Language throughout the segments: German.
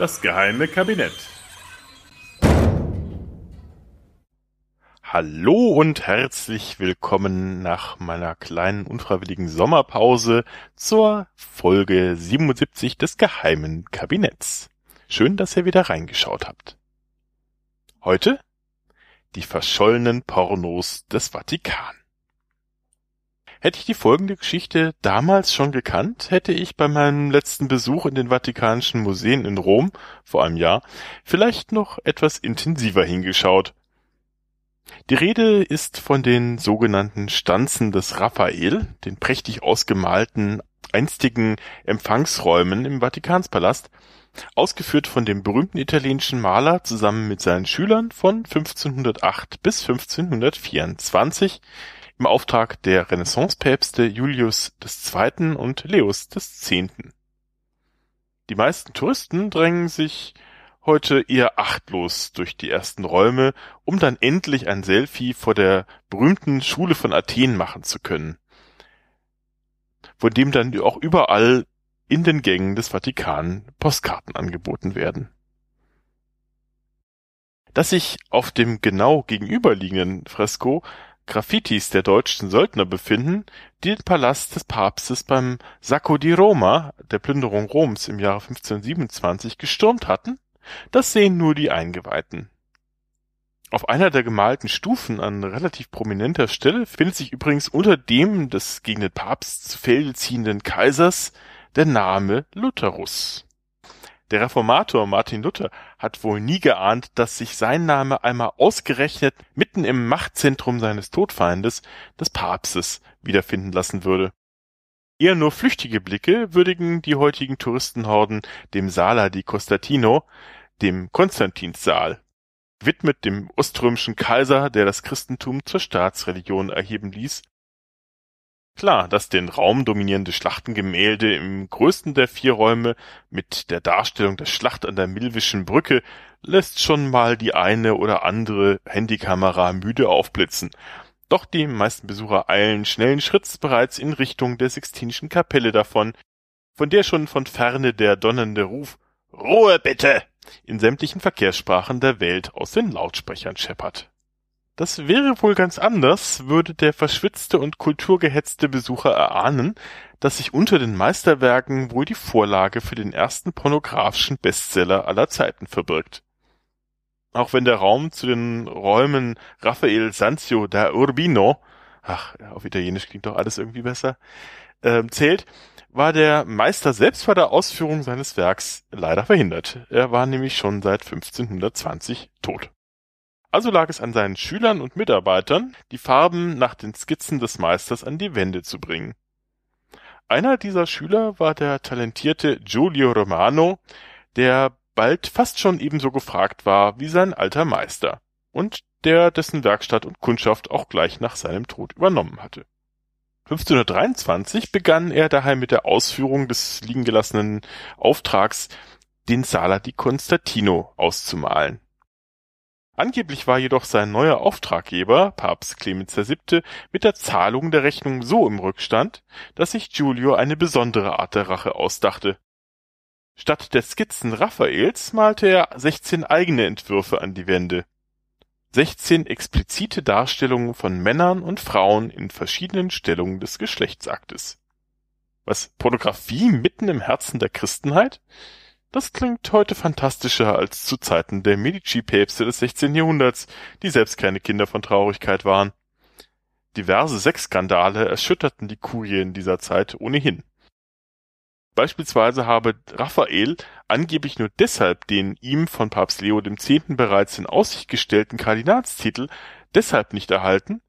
Das geheime Kabinett. Hallo und herzlich willkommen nach meiner kleinen unfreiwilligen Sommerpause zur Folge 77 des geheimen Kabinetts. Schön, dass ihr wieder reingeschaut habt. Heute die verschollenen Pornos des Vatikan. Hätte ich die folgende Geschichte damals schon gekannt, hätte ich bei meinem letzten Besuch in den Vatikanischen Museen in Rom vor einem Jahr vielleicht noch etwas intensiver hingeschaut. Die Rede ist von den sogenannten Stanzen des Raphael, den prächtig ausgemalten einstigen Empfangsräumen im Vatikanspalast, ausgeführt von dem berühmten italienischen Maler zusammen mit seinen Schülern von 1508 bis 1524 im Auftrag der Renaissancepäpste Julius II. und Leos X. Die meisten Touristen drängen sich heute eher achtlos durch die ersten Räume, um dann endlich ein Selfie vor der berühmten Schule von Athen machen zu können, von dem dann auch überall in den Gängen des Vatikan Postkarten angeboten werden. Dass sich auf dem genau gegenüberliegenden Fresko Graffitis der deutschen Söldner befinden, die den Palast des Papstes beim Sacco di Roma, der Plünderung Roms im Jahre 1527, gestürmt hatten, das sehen nur die Eingeweihten. Auf einer der gemalten Stufen an relativ prominenter Stelle findet sich übrigens unter dem des gegen den Papst zu Felde ziehenden Kaisers der Name Lutherus. Der Reformator Martin Luther hat wohl nie geahnt, dass sich sein Name einmal ausgerechnet mitten im Machtzentrum seines Todfeindes, des Papstes, wiederfinden lassen würde. Eher nur flüchtige Blicke würdigen die heutigen Touristenhorden dem Sala di Costatino, dem Konstantinssaal, widmet dem oströmischen Kaiser, der das Christentum zur Staatsreligion erheben ließ Klar, das den Raum dominierende Schlachtengemälde im größten der vier Räume mit der Darstellung der Schlacht an der Milwischen Brücke lässt schon mal die eine oder andere Handykamera müde aufblitzen. Doch die meisten Besucher eilen schnellen Schritts bereits in Richtung der Sixtinischen Kapelle davon, von der schon von ferne der donnernde Ruf Ruhe bitte in sämtlichen Verkehrssprachen der Welt aus den Lautsprechern scheppert. Das wäre wohl ganz anders, würde der verschwitzte und kulturgehetzte Besucher erahnen, dass sich unter den Meisterwerken wohl die Vorlage für den ersten pornografischen Bestseller aller Zeiten verbirgt. Auch wenn der Raum zu den Räumen Raphael Sanzio da Urbino, ach, auf Italienisch klingt doch alles irgendwie besser, äh, zählt, war der Meister selbst bei der Ausführung seines Werks leider verhindert. Er war nämlich schon seit 1520 tot. Also lag es an seinen Schülern und Mitarbeitern, die Farben nach den Skizzen des Meisters an die Wände zu bringen. Einer dieser Schüler war der talentierte Giulio Romano, der bald fast schon ebenso gefragt war wie sein alter Meister und der dessen Werkstatt und Kundschaft auch gleich nach seinem Tod übernommen hatte. 1523 begann er daheim mit der Ausführung des liegen gelassenen Auftrags, den Sala di Constantino auszumalen. Angeblich war jedoch sein neuer Auftraggeber, Papst Clemens VII., mit der Zahlung der Rechnung so im Rückstand, dass sich Giulio eine besondere Art der Rache ausdachte. Statt der Skizzen Raphaels malte er 16 eigene Entwürfe an die Wände. 16 explizite Darstellungen von Männern und Frauen in verschiedenen Stellungen des Geschlechtsaktes. Was Pornografie mitten im Herzen der Christenheit? Das klingt heute fantastischer als zu Zeiten der Medici-Päpste des 16. Jahrhunderts, die selbst keine Kinder von Traurigkeit waren. Diverse Sexskandale erschütterten die Kurie in dieser Zeit ohnehin. Beispielsweise habe Raphael angeblich nur deshalb den ihm von Papst Leo X. bereits in Aussicht gestellten Kardinalstitel deshalb nicht erhalten,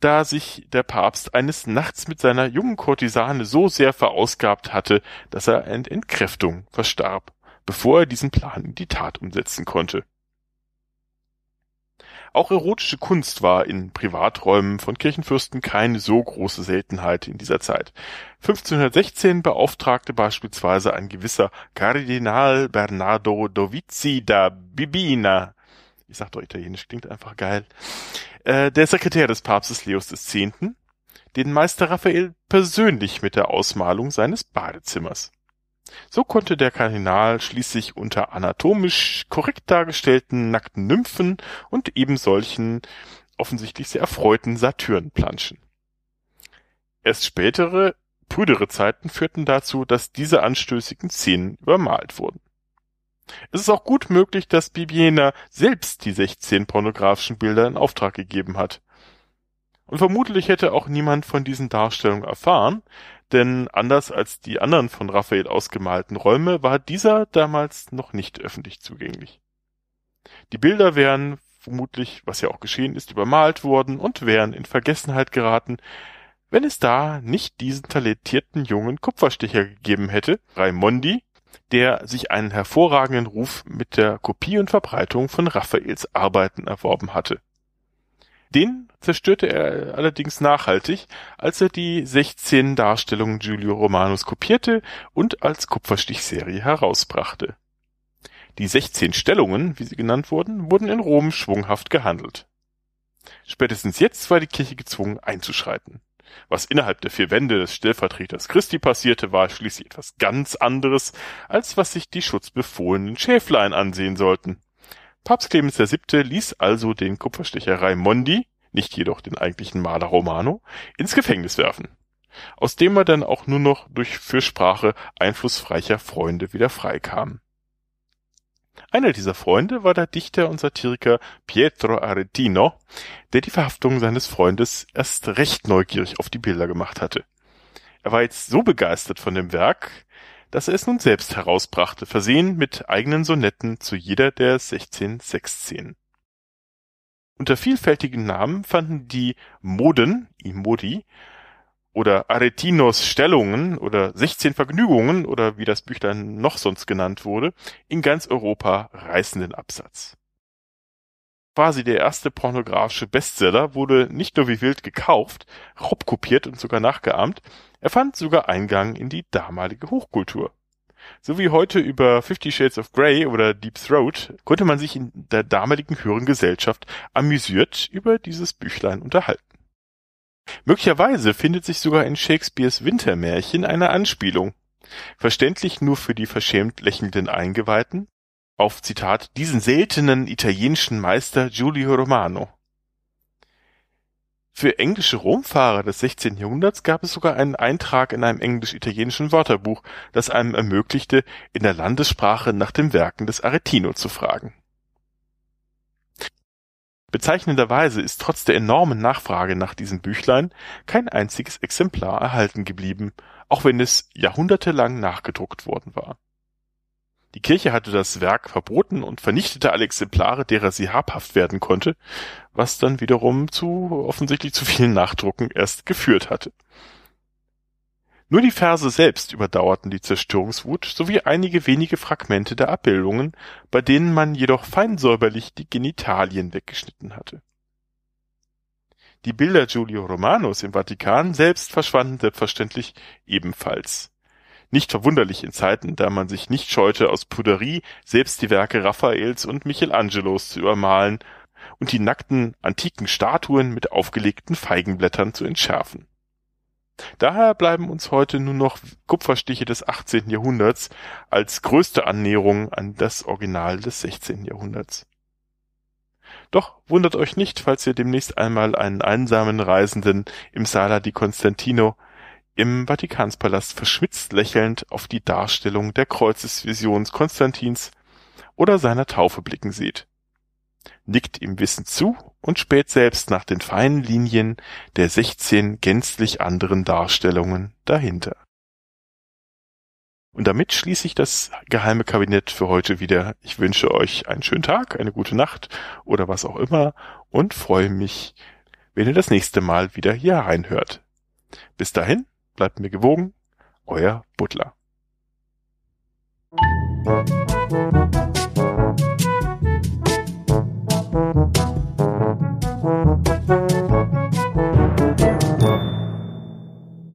da sich der Papst eines Nachts mit seiner jungen Kurtisane so sehr verausgabt hatte, dass er an Entkräftung verstarb, bevor er diesen Plan in die Tat umsetzen konnte. Auch erotische Kunst war in Privaträumen von Kirchenfürsten keine so große Seltenheit in dieser Zeit. 1516 beauftragte beispielsweise ein gewisser Kardinal Bernardo Dovizi da Bibina, ich sag doch italienisch, klingt einfach geil, äh, der Sekretär des Papstes Leos X., den Meister Raphael persönlich mit der Ausmalung seines Badezimmers. So konnte der Kardinal schließlich unter anatomisch korrekt dargestellten nackten Nymphen und eben solchen offensichtlich sehr erfreuten Satyren planschen. Erst spätere, prüdere Zeiten führten dazu, dass diese anstößigen Szenen übermalt wurden. Es ist auch gut möglich, dass Bibiena selbst die 16 pornografischen Bilder in Auftrag gegeben hat. Und vermutlich hätte auch niemand von diesen Darstellungen erfahren, denn anders als die anderen von Raphael ausgemalten Räume war dieser damals noch nicht öffentlich zugänglich. Die Bilder wären vermutlich, was ja auch geschehen ist, übermalt worden und wären in Vergessenheit geraten, wenn es da nicht diesen talentierten jungen Kupferstecher gegeben hätte, Raimondi, der sich einen hervorragenden Ruf mit der Kopie und Verbreitung von Raphaels Arbeiten erworben hatte. Den zerstörte er allerdings nachhaltig, als er die 16 Darstellungen Giulio Romanos kopierte und als Kupferstichserie herausbrachte. Die 16 Stellungen, wie sie genannt wurden, wurden in Rom schwunghaft gehandelt. Spätestens jetzt war die Kirche gezwungen einzuschreiten. Was innerhalb der vier Wände des Stellvertreters Christi passierte, war schließlich etwas ganz anderes, als was sich die schutzbefohlenen Schäflein ansehen sollten. Papst Clemens VII. ließ also den Kupferstecher Raimondi, nicht jedoch den eigentlichen Maler Romano, ins Gefängnis werfen, aus dem er dann auch nur noch durch Fürsprache einflussreicher Freunde wieder freikam. Einer dieser Freunde war der Dichter und Satiriker Pietro Aretino, der die Verhaftung seines Freundes erst recht neugierig auf die Bilder gemacht hatte. Er war jetzt so begeistert von dem Werk, dass er es nun selbst herausbrachte, versehen mit eigenen Sonetten zu jeder der 16 Sexszenen. Unter vielfältigen Namen fanden die Moden, i Modi, oder Aretinos Stellungen oder 16 Vergnügungen oder wie das Büchlein noch sonst genannt wurde, in ganz Europa reißenden Absatz. Quasi der erste pornografische Bestseller wurde nicht nur wie wild gekauft, raubkopiert und sogar nachgeahmt, er fand sogar Eingang in die damalige Hochkultur. So wie heute über Fifty Shades of Grey oder Deep Throat konnte man sich in der damaligen höheren Gesellschaft amüsiert über dieses Büchlein unterhalten. Möglicherweise findet sich sogar in Shakespeares Wintermärchen eine Anspielung, verständlich nur für die verschämt lächelnden Eingeweihten, auf Zitat diesen seltenen italienischen Meister Giulio Romano. Für englische Romfahrer des 16. Jahrhunderts gab es sogar einen Eintrag in einem englisch-italienischen Wörterbuch, das einem ermöglichte, in der Landessprache nach den Werken des Aretino zu fragen Bezeichnenderweise ist trotz der enormen Nachfrage nach diesem Büchlein kein einziges Exemplar erhalten geblieben, auch wenn es jahrhundertelang nachgedruckt worden war. Die Kirche hatte das Werk verboten und vernichtete alle Exemplare, derer sie habhaft werden konnte, was dann wiederum zu offensichtlich zu vielen Nachdrucken erst geführt hatte nur die Verse selbst überdauerten die Zerstörungswut sowie einige wenige Fragmente der Abbildungen, bei denen man jedoch fein säuberlich die Genitalien weggeschnitten hatte. Die Bilder Giulio Romanos im Vatikan selbst verschwanden selbstverständlich ebenfalls. Nicht verwunderlich in Zeiten, da man sich nicht scheute, aus Puderie selbst die Werke Raffaels und Michelangelos zu übermalen und die nackten antiken Statuen mit aufgelegten Feigenblättern zu entschärfen Daher bleiben uns heute nur noch Kupferstiche des 18. Jahrhunderts als größte Annäherung an das Original des 16. Jahrhunderts. Doch wundert euch nicht, falls ihr demnächst einmal einen einsamen Reisenden im Sala di Constantino im Vatikανspalast verschmitzt lächelnd auf die Darstellung der Kreuzesvisions Konstantins oder seiner Taufe blicken seht nickt ihm wissend zu und späht selbst nach den feinen Linien der sechzehn gänzlich anderen Darstellungen dahinter. Und damit schließe ich das geheime Kabinett für heute wieder. Ich wünsche euch einen schönen Tag, eine gute Nacht oder was auch immer und freue mich, wenn ihr das nächste Mal wieder hier reinhört. Bis dahin, bleibt mir gewogen, euer Butler.